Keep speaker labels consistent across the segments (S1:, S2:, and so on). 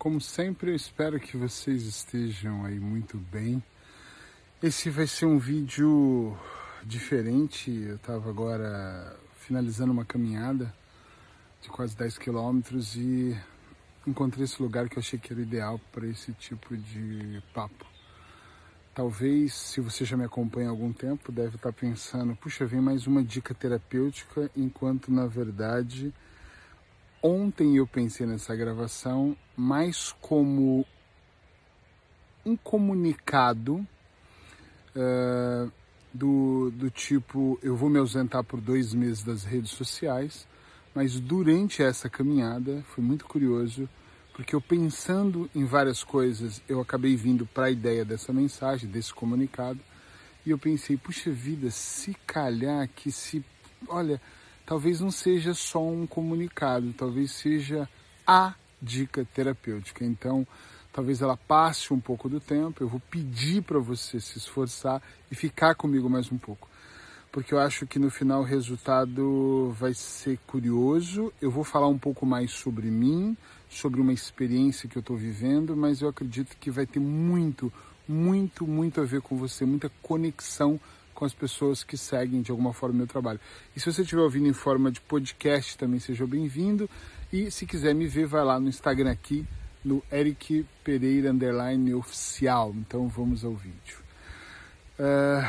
S1: como sempre, eu espero que vocês estejam aí muito bem. Esse vai ser um vídeo diferente. Eu estava agora finalizando uma caminhada de quase 10 quilômetros e encontrei esse lugar que eu achei que era ideal para esse tipo de papo. Talvez, se você já me acompanha há algum tempo, deve estar pensando: puxa, vem mais uma dica terapêutica, enquanto na verdade ontem eu pensei nessa gravação mais como um comunicado uh, do, do tipo: eu vou me ausentar por dois meses das redes sociais, mas durante essa caminhada foi muito curioso, porque eu pensando em várias coisas, eu acabei vindo para a ideia dessa mensagem, desse comunicado, e eu pensei: puxa vida, se calhar que se. Olha talvez não seja só um comunicado, talvez seja a dica terapêutica. Então, talvez ela passe um pouco do tempo, eu vou pedir para você se esforçar e ficar comigo mais um pouco. Porque eu acho que no final o resultado vai ser curioso. Eu vou falar um pouco mais sobre mim, sobre uma experiência que eu estou vivendo, mas eu acredito que vai ter muito, muito, muito a ver com você, muita conexão com as pessoas que seguem de alguma forma o meu trabalho. E se você estiver ouvindo em forma de podcast, também seja bem-vindo. E se quiser me ver, vai lá no Instagram aqui, no Eric Pereira Underline Oficial. Então vamos ao vídeo. Uh,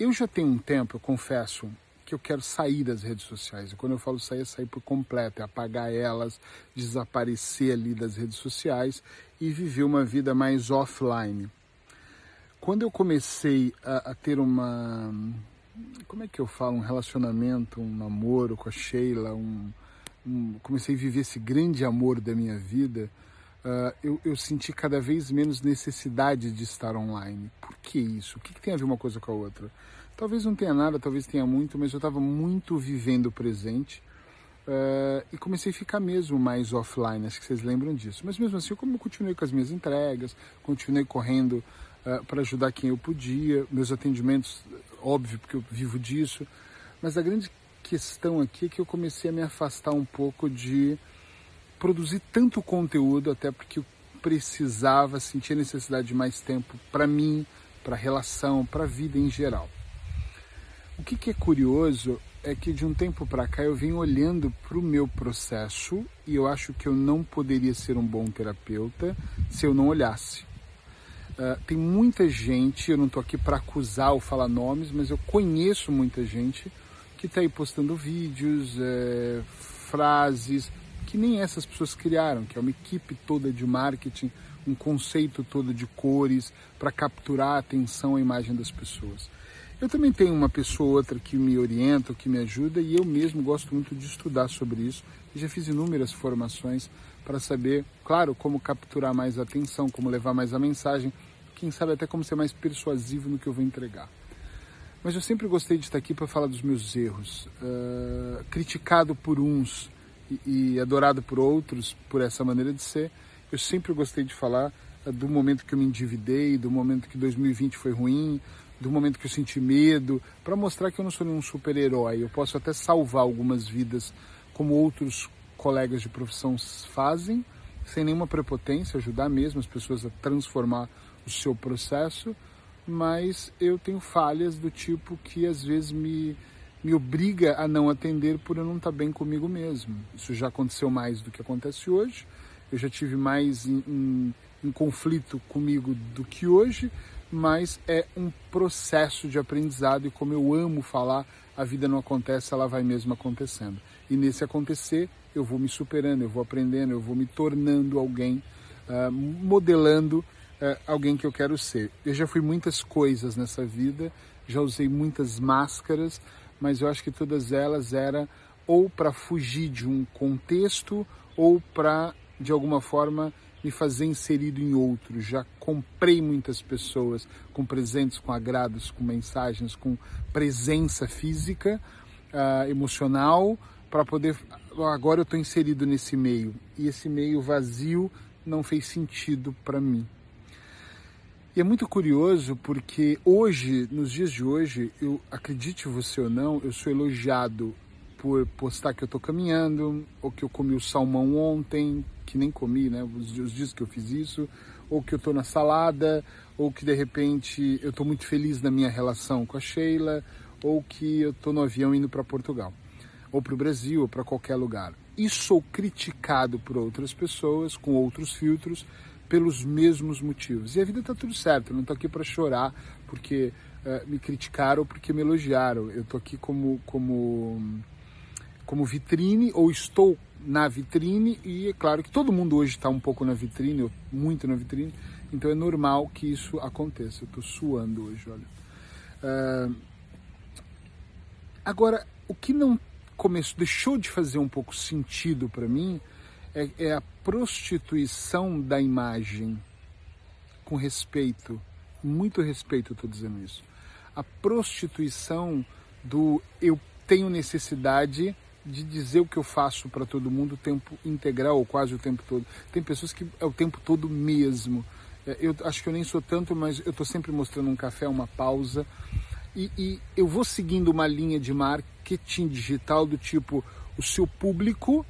S1: eu já tenho um tempo, eu confesso, que eu quero sair das redes sociais. E quando eu falo sair, é sair por completo, é apagar elas, desaparecer ali das redes sociais e viver uma vida mais offline quando eu comecei a, a, ter uma. Como é que eu falo? Um relacionamento, um namoro com a Sheila, um, um comecei a viver esse grande amor da minha vida, uh, eu, eu, senti cada vez menos necessidade de estar online. Por que isso? O que, que tem a ver uma coisa com a outra? Talvez não tenha nada, talvez tenha muito, mas eu estava muito vivendo o presente. Uh, e comecei a ficar mesmo mais offline, acho que vocês lembram disso. Mas mesmo assim, eu continuei com as minhas entregas, continuei correndo uh, para ajudar quem eu podia, meus atendimentos, óbvio, porque eu vivo disso. Mas a grande questão aqui é que eu comecei a me afastar um pouco de produzir tanto conteúdo, até porque eu precisava, sentir necessidade de mais tempo para mim, para a relação, para a vida em geral. O que, que é curioso é que de um tempo para cá eu venho olhando para o meu processo e eu acho que eu não poderia ser um bom terapeuta se eu não olhasse. Uh, tem muita gente, eu não estou aqui para acusar ou falar nomes, mas eu conheço muita gente que está aí postando vídeos, é, frases que nem essas pessoas criaram, que é uma equipe toda de marketing, um conceito todo de cores para capturar a atenção, a imagem das pessoas. Eu também tenho uma pessoa ou outra que me orienta, que me ajuda, e eu mesmo gosto muito de estudar sobre isso. E já fiz inúmeras formações para saber, claro, como capturar mais a atenção, como levar mais a mensagem, quem sabe até como ser mais persuasivo no que eu vou entregar. Mas eu sempre gostei de estar aqui para falar dos meus erros. Uh, criticado por uns e, e, adorado por outros por essa maneira de ser, eu sempre gostei de falar uh, do momento que eu me endividei, do momento que 2020 foi ruim, do momento que eu senti medo, para mostrar que eu não sou nenhum super-herói. Eu posso até salvar algumas vidas, como outros colegas de profissão fazem, sem nenhuma prepotência, ajudar mesmo as pessoas a transformar o seu processo, mas eu tenho falhas do tipo que às vezes me, me obriga a não atender por eu não estar bem comigo mesmo. Isso já aconteceu mais do que acontece hoje. Eu já tive mais em conflito comigo do que hoje, mas é um processo de aprendizado e como eu amo falar, a vida não acontece, ela vai mesmo acontecendo. E nesse acontecer, eu vou me superando, eu vou aprendendo, eu vou me tornando alguém, uh, modelando uh, alguém que eu quero ser. Eu já fui muitas coisas nessa vida, já usei muitas máscaras, mas eu acho que todas elas eram ou para fugir de um contexto ou para, de alguma forma, me fazer inserido em outros. Já comprei muitas pessoas com presentes, com agrados, com mensagens, com presença física, uh, emocional, para poder. Agora eu estou inserido nesse meio e esse meio vazio não fez sentido para mim. E é muito curioso porque hoje, nos dias de hoje, eu acredite você ou não, eu sou elogiado por postar que eu tô caminhando, ou que eu comi o salmão ontem, que nem comi, né? Os, os dias que eu fiz isso, ou que eu tô na salada, ou que de repente eu tô muito feliz na minha relação com a Sheila, ou que eu tô no avião indo para Portugal, ou para o Brasil, ou para qualquer lugar. E sou criticado por outras pessoas com outros filtros pelos mesmos motivos. E a vida tá tudo certo, eu não tô aqui para chorar porque uh, me criticaram ou porque me elogiaram. Eu tô aqui como como como vitrine ou estou na vitrine e é claro que todo mundo hoje está um pouco na vitrine, muito na vitrine, então é normal que isso aconteça. Eu estou suando hoje, olha. Uh, agora, o que não começou, deixou de fazer um pouco sentido para mim é, é a prostituição da imagem com respeito, muito respeito, estou dizendo isso. A prostituição do eu tenho necessidade de dizer o que eu faço para todo mundo o tempo integral, ou quase o tempo todo. Tem pessoas que é o tempo todo mesmo. É, eu acho que eu nem sou tanto, mas eu estou sempre mostrando um café, uma pausa. E, e, eu vou seguindo uma linha de marketing digital do tipo: o seu público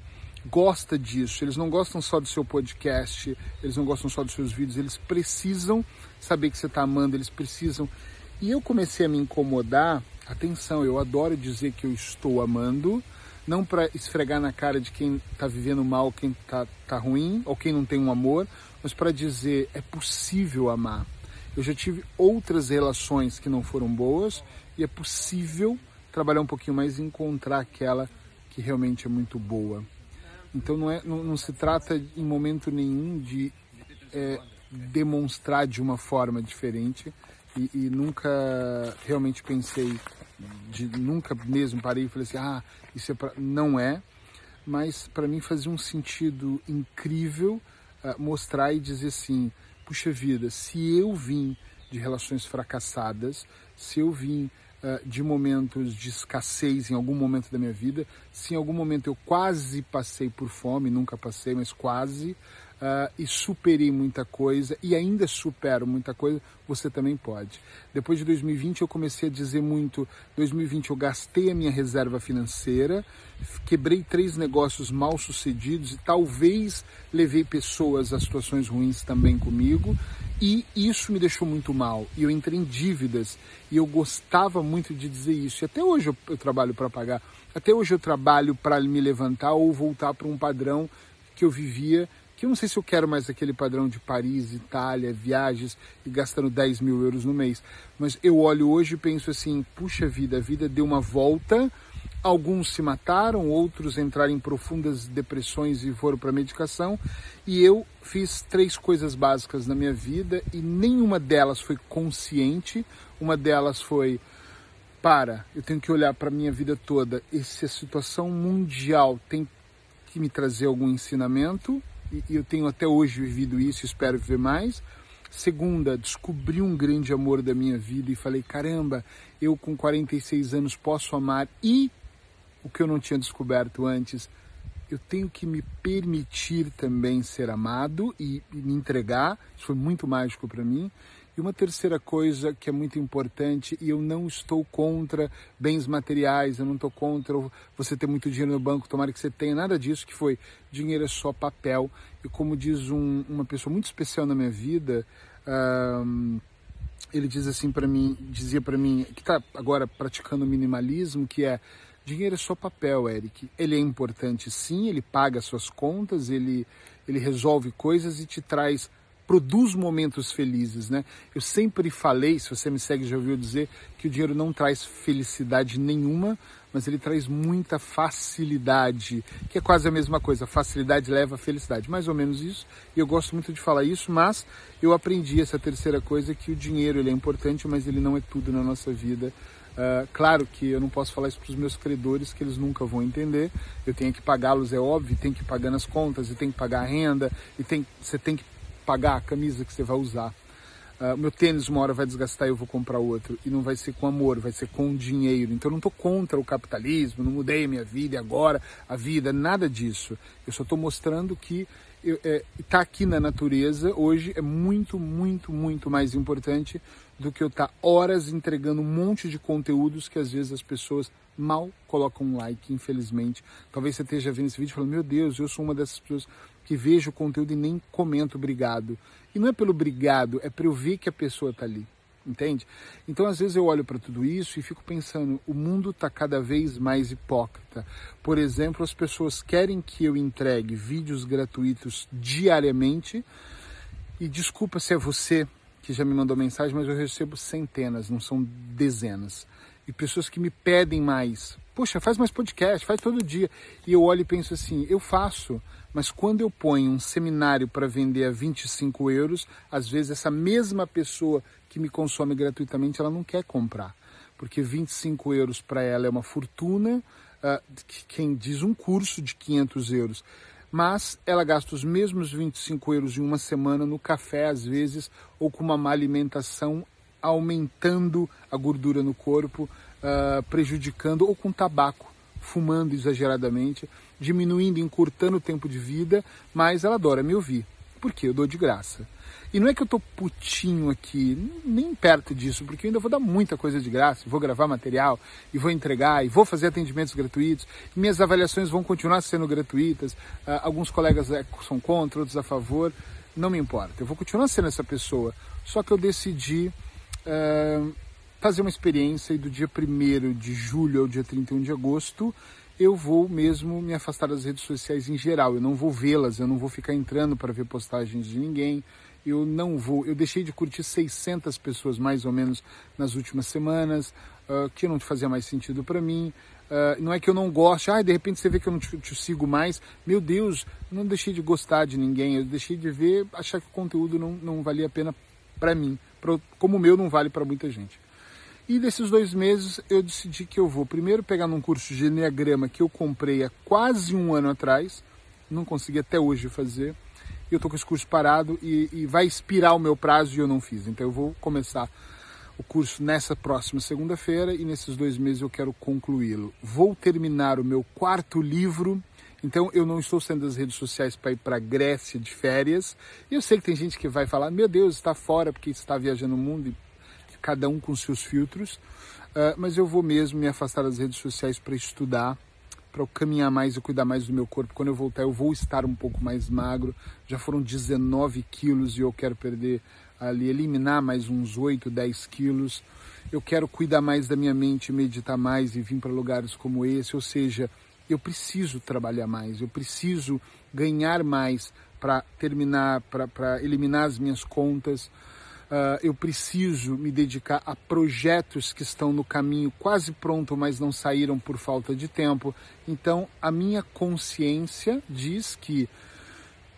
S1: gosta disso, eles não gostam só do seu podcast, eles não gostam só dos seus vídeos, eles precisam saber que você está amando, eles precisam. E eu comecei a me incomodar. Atenção, eu adoro dizer que eu estou amando, não para esfregar na cara de quem está vivendo mal, quem está tá ruim, ou quem não tem um amor, mas para dizer é possível amar. Eu já tive outras relações que não foram boas e é possível trabalhar um pouquinho mais e encontrar aquela que realmente é muito boa. Então não, é, não, não se trata em momento nenhum de é, demonstrar de uma forma diferente e, e nunca realmente pensei de nunca mesmo parei e falei assim, ah, isso é pra... não é, mas para mim fazia um sentido incrível uh, mostrar e dizer assim, puxa vida, se eu vim de relações fracassadas, se eu vim uh, de momentos de escassez em algum momento da minha vida, se em algum momento eu quase passei por fome, nunca passei, mas quase, uh, e superei muita coisa e ainda supero muita coisa, você também pode. Depois de 2020 eu comecei a dizer muito, 2020 eu gastei a minha reserva financeira, quebrei três negócios mal sucedidos e talvez levei pessoas a situações ruins também comigo. E isso me deixou muito mal. E eu entrei em dívidas. E eu gostava muito de dizer isso. E até hoje eu, eu trabalho para pagar. Até hoje eu trabalho para me levantar ou voltar para um padrão que eu vivia que eu não sei se eu quero mais aquele padrão de Paris, Itália, viagens e gastando 10 mil euros no mês. Mas eu olho hoje e penso assim, puxa vida, a vida deu uma volta, alguns se mataram, outros entraram em profundas depressões e foram para medicação, e eu fiz três coisas básicas na minha vida e nenhuma delas foi consciente, uma delas foi para, eu tenho que olhar para a minha vida toda, essa situação mundial tem que me trazer algum ensinamento, e eu tenho até hoje vivido isso, espero viver mais. Segunda, descobri um grande amor da minha vida e falei: caramba, eu com 46 anos posso amar e o que eu não tinha descoberto antes, eu tenho que me permitir também ser amado e, e me entregar. Isso foi muito mágico para mim. E uma terceira coisa que é muito importante, e eu não estou contra bens materiais, eu não estou contra você ter muito dinheiro no banco, tomara que você tenha, nada disso, que foi dinheiro é só papel. E como diz um, uma pessoa muito especial na minha vida, ele diz assim para mim, dizia para mim, que está agora praticando minimalismo, que é dinheiro é só papel, Eric. Ele é importante sim, ele paga suas contas, ele, ele resolve coisas e te traz produz momentos felizes, né? Eu sempre falei, se você me segue já ouviu dizer, que o dinheiro não traz felicidade nenhuma, mas ele traz muita facilidade, que é quase a mesma coisa. Facilidade leva a felicidade, mais ou menos isso. E eu gosto muito de falar isso, mas eu aprendi essa terceira coisa que o dinheiro ele é importante, mas ele não é tudo na nossa vida. Uh, claro que eu não posso falar isso para os meus credores, que eles nunca vão entender. Eu tenho que pagá-los, é óbvio, tem que pagar nas contas, e tem que pagar a renda, e tem, você tem que pagar a camisa que você vai usar. Uh, meu tênis uma hora vai desgastar e eu vou comprar outro. E não vai ser com amor, vai ser com dinheiro. Então eu não estou contra o capitalismo, não mudei minha vida e agora a vida, nada disso. Eu só estou mostrando que estar é, tá aqui na natureza hoje é muito, muito, muito mais importante do que eu estar tá horas entregando um monte de conteúdos que às vezes as pessoas mal colocam um like, infelizmente. Talvez você esteja vendo esse vídeo e falando, meu Deus, eu sou uma dessas pessoas que vejo o conteúdo e nem comento obrigado. E não é pelo obrigado, é para eu ver que a pessoa está ali entende? Então, às vezes eu olho para tudo isso e fico pensando, o mundo está cada vez mais hipócrita. Por exemplo, as pessoas querem que eu entregue vídeos gratuitos diariamente. E desculpa se é você que já me mandou mensagem, mas eu recebo centenas, não são dezenas. E pessoas que me pedem mais. Poxa, faz mais podcast, faz todo dia. E eu olho e penso assim, eu faço, mas quando eu ponho um seminário para vender a 25 euros, às vezes essa mesma pessoa que me consome gratuitamente, ela não quer comprar. Porque 25 euros para ela é uma fortuna, uh, quem diz um curso de 500 euros. Mas ela gasta os mesmos 25 euros em uma semana no café, às vezes, ou com uma má alimentação, aumentando a gordura no corpo, uh, prejudicando, ou com tabaco fumando exageradamente, diminuindo, encurtando o tempo de vida, mas ela adora me ouvir. Por quê? Eu dou de graça. E não é que eu tô putinho aqui, nem perto disso, porque eu ainda vou dar muita coisa de graça, vou gravar material, e vou entregar, e vou fazer atendimentos gratuitos, minhas avaliações vão continuar sendo gratuitas, uh, alguns colegas é, são contra, outros a favor, não me importa, eu vou continuar sendo essa pessoa, só que eu decidi uh, fazer uma experiência e do dia 1 de julho ao dia 31 de agosto eu vou mesmo me afastar das redes sociais em geral. Eu não vou vê-las, eu não vou ficar entrando para ver postagens de ninguém. Eu não vou. Eu deixei de curtir 600 pessoas mais ou menos nas últimas semanas, uh, que não fazia mais sentido para mim. Uh, não é que eu não goste, ah, de repente você vê que eu não te, te sigo mais. Meu Deus, não deixei de gostar de ninguém, eu deixei de ver, achar que o conteúdo não, não valia a pena para mim, pra, como o meu não vale para muita gente. E desses dois meses eu decidi que eu vou primeiro pegar num curso de Enneagrama que eu comprei há quase um ano atrás, não consegui até hoje fazer, eu tô com esse curso parado e, e vai expirar o meu prazo e eu não fiz. Então eu vou começar o curso nessa próxima segunda-feira e nesses dois meses eu quero concluí-lo. Vou terminar o meu quarto livro, então eu não estou saindo das redes sociais para ir para Grécia de férias. E eu sei que tem gente que vai falar: meu Deus, está fora porque está viajando o mundo. E cada um com seus filtros, uh, mas eu vou mesmo me afastar das redes sociais para estudar, para caminhar mais e cuidar mais do meu corpo. Quando eu voltar, eu vou estar um pouco mais magro. Já foram 19 quilos e eu quero perder ali, eliminar mais uns 8, 10 quilos. Eu quero cuidar mais da minha mente, meditar mais e vir para lugares como esse. Ou seja, eu preciso trabalhar mais, eu preciso ganhar mais para terminar, para eliminar as minhas contas. Uh, eu preciso me dedicar a projetos que estão no caminho quase pronto, mas não saíram por falta de tempo. Então, a minha consciência diz que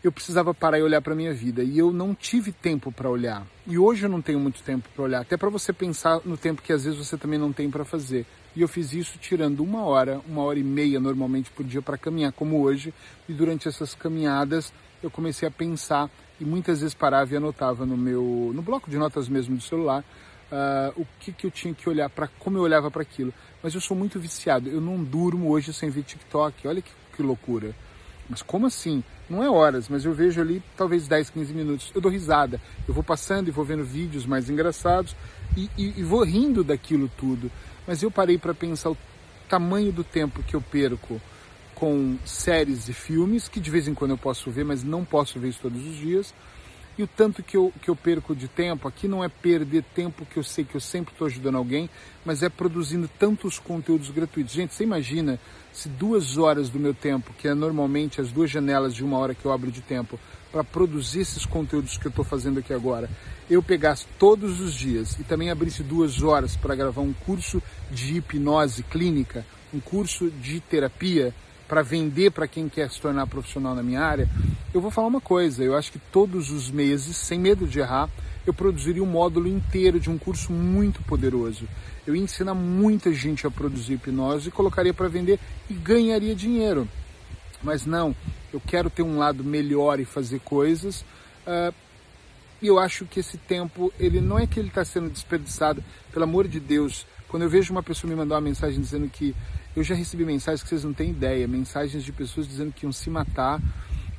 S1: eu precisava parar e olhar para minha vida e eu não tive tempo para olhar. E hoje eu não tenho muito tempo para olhar, até para você pensar no tempo que às vezes você também não tem para fazer. E eu fiz isso tirando uma hora, uma hora e meia normalmente por dia para caminhar, como hoje. E durante essas caminhadas eu comecei a pensar e muitas vezes parava e anotava no meu no bloco de notas mesmo do celular uh, o que, que eu tinha que olhar para como eu olhava para aquilo. Mas eu sou muito viciado, eu não durmo hoje sem ver TikTok. Olha que, que loucura. Mas como assim? Não é horas, mas eu vejo ali talvez 10, 15 minutos. Eu dou risada. Eu vou passando e vou vendo vídeos mais engraçados e, e, e vou rindo daquilo tudo. Mas eu parei para pensar o tamanho do tempo que eu perco com séries e filmes, que de vez em quando eu posso ver, mas não posso ver isso todos os dias. E o tanto que eu, que eu perco de tempo, aqui não é perder tempo que eu sei que eu sempre estou ajudando alguém, mas é produzindo tantos conteúdos gratuitos. Gente, você imagina se duas horas do meu tempo, que é normalmente as duas janelas de uma hora que eu abro de tempo, para produzir esses conteúdos que eu estou fazendo aqui agora, eu pegasse todos os dias e também abrisse duas horas para gravar um curso de hipnose clínica, um curso de terapia, para vender para quem quer se tornar profissional na minha área, eu vou falar uma coisa, eu acho que todos os meses, sem medo de errar, eu produziria um módulo inteiro de um curso muito poderoso. Eu ia ensinar muita gente a produzir hipnose e colocaria para vender e ganharia dinheiro. Mas não, eu quero ter um lado melhor e fazer coisas. Uh, e eu acho que esse tempo, ele não é que ele está sendo desperdiçado, pelo amor de Deus. Quando eu vejo uma pessoa me mandar uma mensagem dizendo que eu já recebi mensagens que vocês não têm ideia, mensagens de pessoas dizendo que iam se matar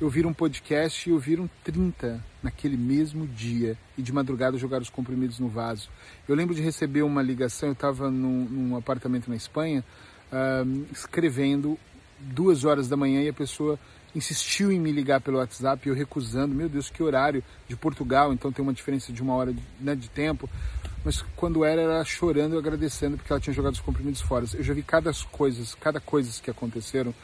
S1: ouvir um podcast e ouviram 30 naquele mesmo dia e de madrugada jogaram os comprimidos no vaso. Eu lembro de receber uma ligação, eu estava num, num, apartamento na Espanha, uh, escrevendo duas horas da manhã e a pessoa insistiu em me ligar pelo WhatsApp eu recusando. Meu Deus, que horário de Portugal, então tem uma diferença de uma hora de, né, de tempo. Mas quando era, era chorando e agradecendo porque ela tinha jogado os comprimidos fora. Eu já vi cada coisas, cada coisas que aconteceram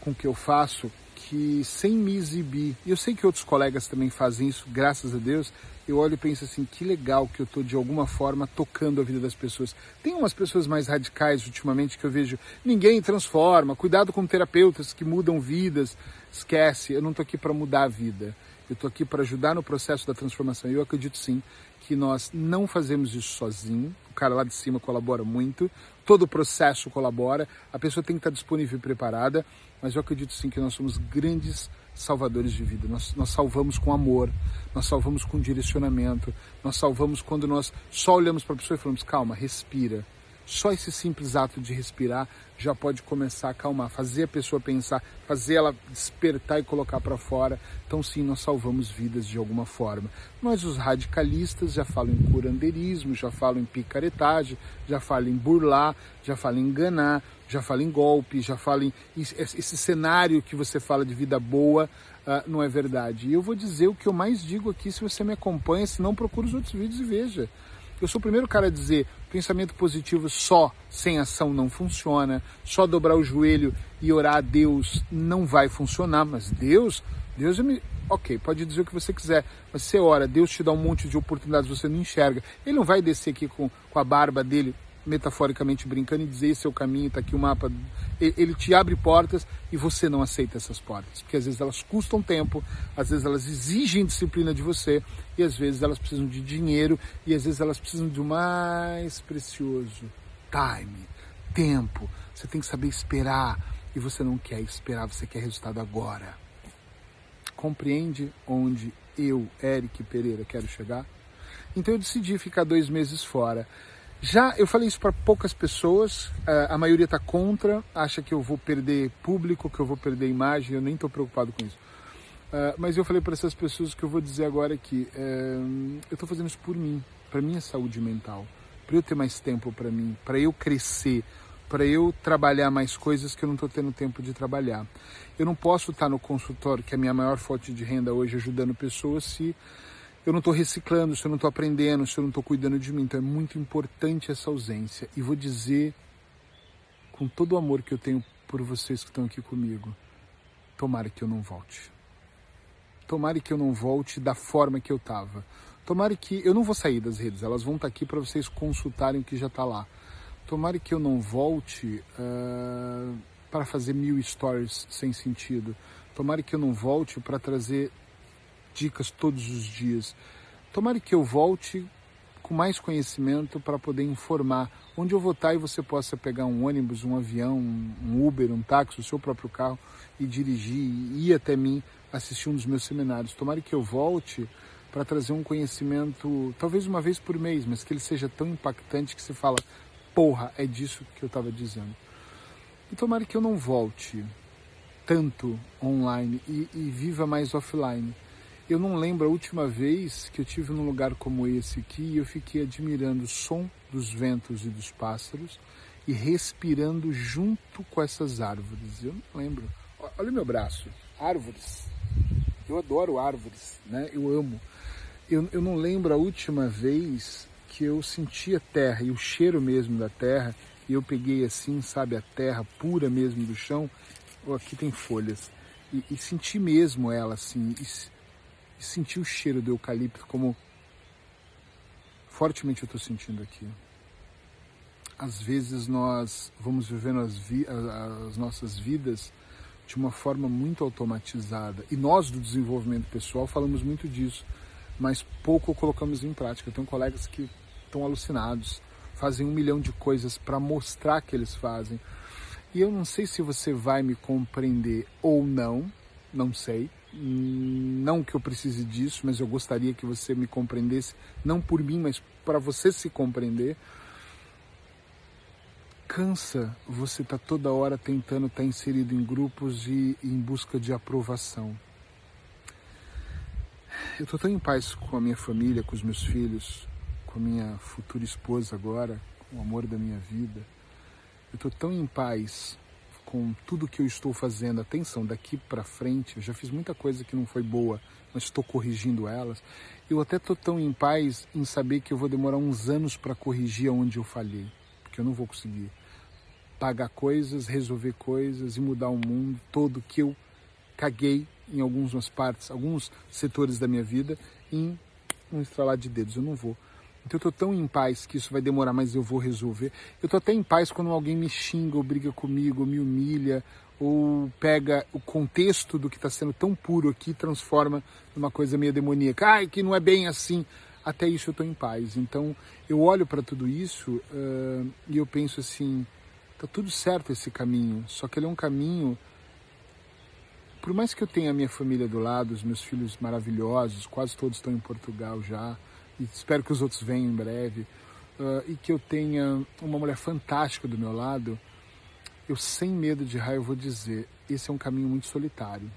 S1: com que eu faço que sem me exibir, e eu sei que outros colegas também fazem isso, graças a Deus, eu olho e penso assim, que legal que eu estou de alguma forma tocando a vida das pessoas. Tem umas pessoas mais radicais ultimamente que eu vejo, ninguém transforma, cuidado com terapeutas que mudam vidas. Esquece, eu não estou aqui para mudar a vida. Eu estou aqui para ajudar no processo da transformação. Eu acredito sim que nós não fazemos isso sozinho. O cara lá de cima colabora muito, todo o processo colabora, a pessoa tem que estar disponível e preparada, mas eu acredito sim que nós somos grandes salvadores de vida. Nós, nós salvamos com amor, nós salvamos com direcionamento, nós salvamos quando nós só olhamos para a pessoa e falamos: calma, respira. Só esse simples ato de respirar já pode começar a acalmar, fazer a pessoa pensar, fazer ela despertar e colocar para fora. Então, sim, nós salvamos vidas de alguma forma. Mas os radicalistas já falam em curandeirismo, já falam em picaretagem, já falam em burlar, já falam em enganar, já falam em golpe, já falam em. Esse cenário que você fala de vida boa uh, não é verdade. E eu vou dizer o que eu mais digo aqui se você me acompanha, se não, procura os outros vídeos e veja. Eu sou o primeiro cara a dizer pensamento positivo só sem ação não funciona, só dobrar o joelho e orar a Deus não vai funcionar, mas Deus, Deus me. Ok, pode dizer o que você quiser, mas você ora, Deus te dá um monte de oportunidades, você não enxerga. Ele não vai descer aqui com, com a barba dele metaforicamente brincando e dizer esse é o caminho, está aqui o mapa. Ele te abre portas e você não aceita essas portas, porque às vezes elas custam tempo, às vezes elas exigem disciplina de você e às vezes elas precisam de dinheiro e às vezes elas precisam de mais precioso, time, tempo. Você tem que saber esperar e você não quer esperar, você quer resultado agora. Compreende onde eu, Eric Pereira, quero chegar? Então eu decidi ficar dois meses fora. Já eu falei isso para poucas pessoas, eh, a maioria está contra, acha que eu vou perder público, que eu vou perder imagem, eu nem estou preocupado com isso. Eh, mas eu falei para essas pessoas que eu vou dizer agora que eh, eu estou fazendo isso por mim, para minha saúde mental, para eu ter mais tempo para mim, para eu crescer, para eu trabalhar mais coisas que eu não estou tendo tempo de trabalhar. Eu não posso estar no consultório, que é a minha maior fonte de renda hoje, ajudando pessoas, se eu não estou reciclando, se eu não estou aprendendo, se eu não estou cuidando de mim. Então é muito importante essa ausência. E vou dizer, com todo o amor que eu tenho por vocês que estão aqui comigo, tomara que eu não volte. Tomara que eu não volte da forma que eu estava. Tomara que eu não vou sair das redes, elas vão estar tá aqui para vocês consultarem o que já está lá. Tomara que eu não volte uh, para fazer mil stories sem sentido. Tomara que eu não volte para trazer dicas todos os dias. Tomara que eu volte com mais conhecimento para poder informar onde eu vou estar e você possa pegar um ônibus, um avião, um Uber, um táxi, o seu próprio carro e dirigir e ir até mim assistir um dos meus seminários. Tomara que eu volte para trazer um conhecimento, talvez uma vez por mês, mas que ele seja tão impactante que você fala, porra, é disso que eu estava dizendo. E tomara que eu não volte tanto online e, e viva mais offline eu não lembro a última vez que eu tive num lugar como esse aqui e eu fiquei admirando o som dos ventos e dos pássaros e respirando junto com essas árvores. Eu não lembro. Olha o meu braço. Árvores. Eu adoro árvores, né? Eu amo. Eu, eu não lembro a última vez que eu senti a terra e o cheiro mesmo da terra e eu peguei assim, sabe, a terra pura mesmo do chão. Oh, aqui tem folhas. E, e senti mesmo ela assim. E, e sentir o cheiro do eucalipto como fortemente eu estou sentindo aqui. Às vezes nós vamos vivendo as, vi as nossas vidas de uma forma muito automatizada e nós do desenvolvimento pessoal falamos muito disso, mas pouco colocamos em prática. Eu tenho colegas que estão alucinados, fazem um milhão de coisas para mostrar que eles fazem. E eu não sei se você vai me compreender ou não, não sei, não que eu precise disso, mas eu gostaria que você me compreendesse, não por mim, mas para você se compreender. Cansa você estar tá toda hora tentando estar tá inserido em grupos e em busca de aprovação. eu tô tão em paz com a minha família, com os meus filhos, com a minha futura esposa agora, com o amor da minha vida. Eu tô tão em paz com tudo que eu estou fazendo. Atenção, daqui para frente, eu já fiz muita coisa que não foi boa, mas estou corrigindo elas. Eu até tô tão em paz em saber que eu vou demorar uns anos para corrigir aonde eu falhei, porque eu não vou conseguir pagar coisas, resolver coisas e mudar o mundo todo que eu caguei em algumas partes, alguns setores da minha vida, em um estralar de dedos. Eu não vou. Então eu estou tão em paz que isso vai demorar, mas eu vou resolver. Eu estou até em paz quando alguém me xinga, ou briga comigo, ou me humilha, ou pega o contexto do que está sendo tão puro aqui e transforma numa coisa meio demoníaca. Ai, que não é bem assim. Até isso eu estou em paz. Então eu olho para tudo isso uh, e eu penso assim: tá tudo certo esse caminho, só que ele é um caminho por mais que eu tenha a minha família do lado, os meus filhos maravilhosos, quase todos estão em Portugal já, e espero que os outros venham em breve, uh, e que eu tenha uma mulher fantástica do meu lado, eu sem medo de raio vou dizer, esse é um caminho muito solitário.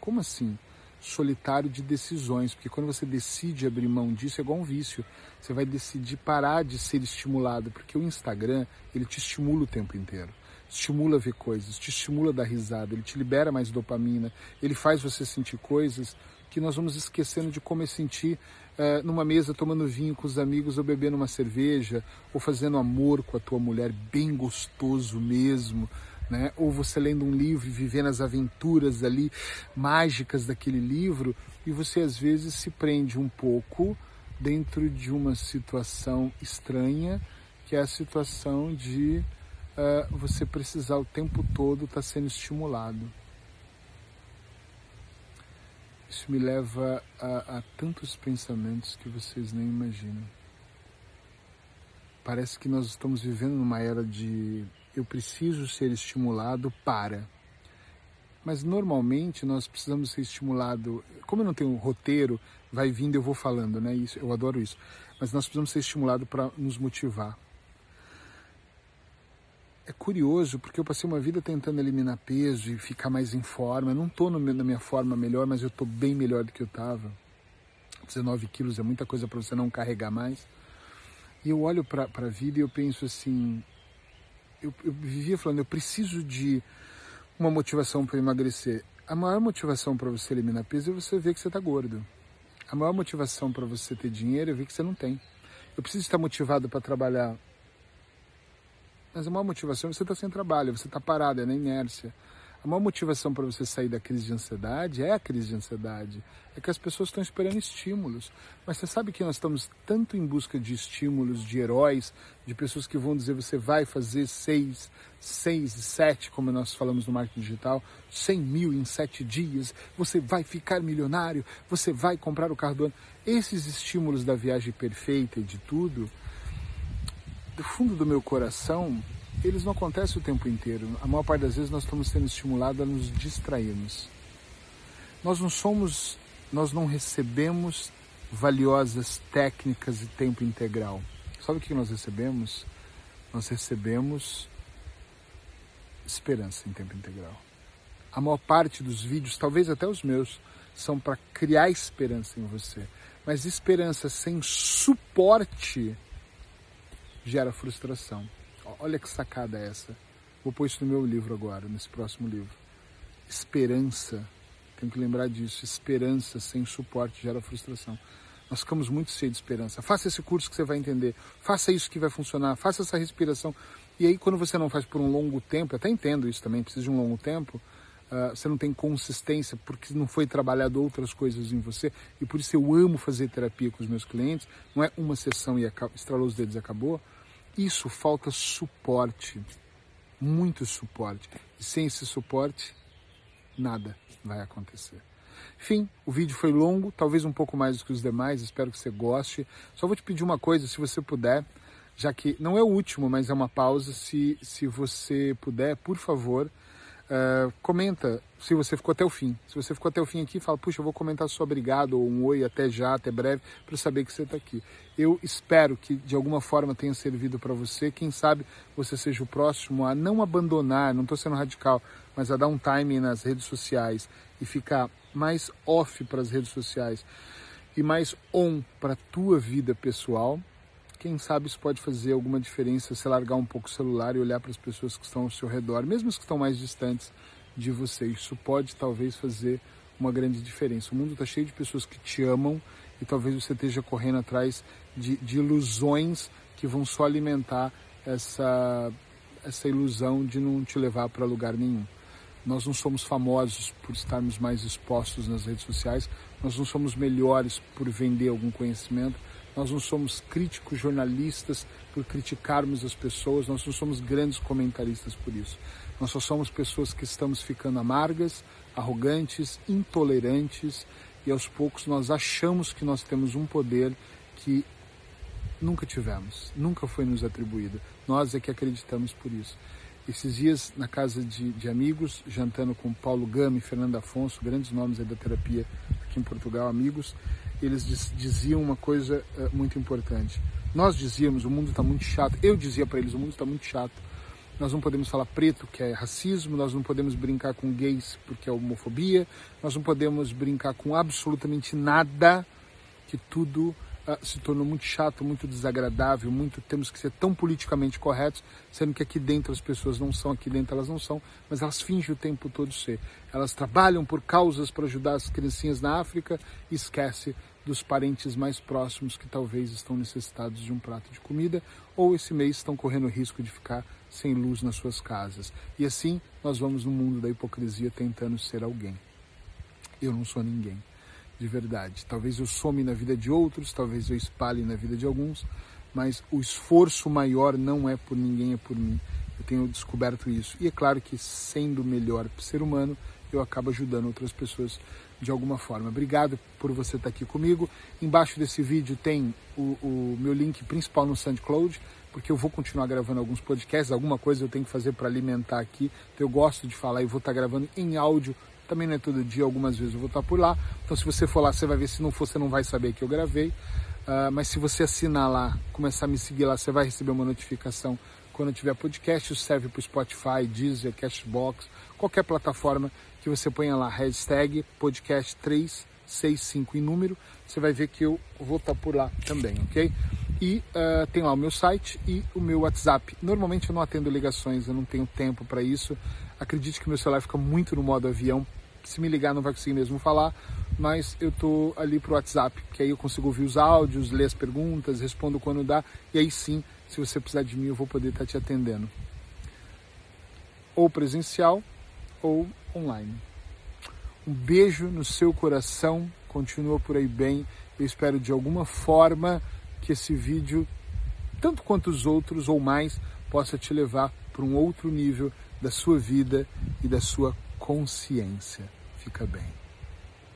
S1: Como assim? Solitário de decisões, porque quando você decide abrir mão disso é igual um vício. Você vai decidir parar de ser estimulado, porque o Instagram, ele te estimula o tempo inteiro estimula a ver coisas, te estimula a dar risada, ele te libera mais dopamina, ele faz você sentir coisas que nós vamos esquecendo de como é sentir uh, numa mesa tomando vinho com os amigos ou bebendo uma cerveja ou fazendo amor com a tua mulher bem gostoso mesmo, né? Ou você lendo um livro e vivendo as aventuras ali mágicas daquele livro e você às vezes se prende um pouco dentro de uma situação estranha que é a situação de uh, você precisar o tempo todo estar tá sendo estimulado. Isso me leva a, a tantos pensamentos que vocês nem imaginam. Parece que nós estamos vivendo numa era de eu preciso ser estimulado para. Mas normalmente nós precisamos ser estimulado. Como eu não tenho um roteiro, vai vindo eu vou falando, né? Isso, eu adoro isso. Mas nós precisamos ser estimulados para nos motivar é curioso porque eu passei uma vida tentando eliminar peso e ficar mais em forma. Eu não estou na minha forma melhor, mas eu estou bem melhor do que eu estava. 19 quilos é muita coisa para você não carregar mais. E eu olho para a vida e eu penso assim: eu, eu vivia falando, eu preciso de uma motivação para emagrecer. A maior motivação para você eliminar peso é você ver que você está gordo. A maior motivação para você ter dinheiro é ver que você não tem. Eu preciso estar motivado para trabalhar mas a maior motivação é você estar tá sem trabalho, você está parado, é na inércia. A maior motivação para você sair da crise de ansiedade é a crise de ansiedade. É que as pessoas estão esperando estímulos. Mas você sabe que nós estamos tanto em busca de estímulos, de heróis, de pessoas que vão dizer você vai fazer seis, seis sete, como nós falamos no marketing digital, cem mil em sete dias, você vai ficar milionário, você vai comprar o carro do ano. Esses estímulos da viagem perfeita e de tudo, do fundo do meu coração, eles não acontecem o tempo inteiro. A maior parte das vezes nós estamos sendo estimulados a nos distrairmos. Nós não somos, nós não recebemos valiosas técnicas e tempo integral. Sabe o que nós recebemos? Nós recebemos esperança em tempo integral. A maior parte dos vídeos, talvez até os meus, são para criar esperança em você. Mas esperança sem suporte gera frustração. Olha que sacada essa. Vou pôr isso no meu livro agora, nesse próximo livro. Esperança, tenho que lembrar disso. Esperança sem suporte gera frustração. Nós ficamos muito cheios de esperança. Faça esse curso que você vai entender. Faça isso que vai funcionar. Faça essa respiração. E aí, quando você não faz por um longo tempo, até entendo isso também, precisa de um longo tempo, uh, você não tem consistência porque não foi trabalhado outras coisas em você. E por isso eu amo fazer terapia com os meus clientes. Não é uma sessão e estralou os dedos e acabou isso falta suporte, muito suporte. E sem esse suporte, nada vai acontecer. Enfim, o vídeo foi longo, talvez um pouco mais do que os demais, espero que você goste. Só vou te pedir uma coisa, se você puder, já que não é o último, mas é uma pausa, se, se você puder, por favor, Uh, comenta se você ficou até o fim. Se você ficou até o fim aqui, fala, puxa, eu vou comentar só obrigado, ou um oi, até já, até breve, para saber que você está aqui. Eu espero que de alguma forma tenha servido para você. Quem sabe você seja o próximo a não abandonar, não estou sendo radical, mas a dar um time nas redes sociais e ficar mais off para as redes sociais. e mais on para a tua vida pessoal. Quem sabe isso pode fazer alguma diferença, se largar um pouco o celular e olhar para as pessoas que estão ao seu redor, mesmo as que estão mais distantes de você. Isso pode talvez fazer uma grande diferença. O mundo está cheio de pessoas que te amam e talvez você esteja correndo atrás de, de ilusões que vão só alimentar essa, essa ilusão de não te levar para lugar nenhum. Nós não somos famosos por estarmos mais expostos nas redes sociais, nós não somos melhores por vender algum conhecimento, nós não somos críticos jornalistas por criticarmos as pessoas, nós não somos grandes comentaristas por isso. Nós só somos pessoas que estamos ficando amargas, arrogantes, intolerantes e aos poucos nós achamos que nós temos um poder que nunca tivemos, nunca foi nos atribuído. Nós é que acreditamos por isso. Esses dias, na casa de, de amigos, jantando com Paulo Gama e Fernando Afonso, grandes nomes da terapia aqui em Portugal, amigos, eles diz, diziam uma coisa uh, muito importante. Nós dizíamos, o mundo está muito chato. Eu dizia para eles, o mundo está muito chato. Nós não podemos falar preto, que é racismo, nós não podemos brincar com gays, porque é homofobia, nós não podemos brincar com absolutamente nada, que tudo se tornou muito chato, muito desagradável, muito temos que ser tão politicamente corretos, sendo que aqui dentro as pessoas não são, aqui dentro elas não são, mas elas fingem o tempo todo ser. Elas trabalham por causas para ajudar as criancinhas na África e esquece dos parentes mais próximos que talvez estão necessitados de um prato de comida ou esse mês estão correndo risco de ficar sem luz nas suas casas. E assim nós vamos no mundo da hipocrisia tentando ser alguém. Eu não sou ninguém de verdade. Talvez eu some na vida de outros, talvez eu espalhe na vida de alguns, mas o esforço maior não é por ninguém, é por mim. Eu tenho descoberto isso. E é claro que sendo melhor ser humano, eu acabo ajudando outras pessoas de alguma forma. Obrigado por você estar aqui comigo. Embaixo desse vídeo tem o, o meu link principal no SoundCloud, porque eu vou continuar gravando alguns podcasts, alguma coisa eu tenho que fazer para alimentar aqui. Eu gosto de falar e vou estar gravando em áudio também não é todo dia, algumas vezes eu vou estar por lá. Então, se você for lá, você vai ver. Se não for, você não vai saber que eu gravei. Uh, mas se você assinar lá, começar a me seguir lá, você vai receber uma notificação quando tiver podcast. Isso serve para o Spotify, Deezer, Cashbox, qualquer plataforma que você ponha lá, hashtag podcast 365 em número. Você vai ver que eu vou estar por lá também, ok? E uh, tem lá o meu site e o meu WhatsApp. Normalmente eu não atendo ligações, eu não tenho tempo para isso. Acredite que meu celular fica muito no modo avião. Se me ligar não vai conseguir mesmo falar, mas eu tô ali pro WhatsApp, que aí eu consigo ouvir os áudios, ler as perguntas, respondo quando dá, e aí sim, se você precisar de mim, eu vou poder estar tá te atendendo. Ou presencial ou online. Um beijo no seu coração, continua por aí bem. Eu espero de alguma forma que esse vídeo, tanto quanto os outros ou mais, possa te levar para um outro nível da sua vida e da sua consciência. Fica bem.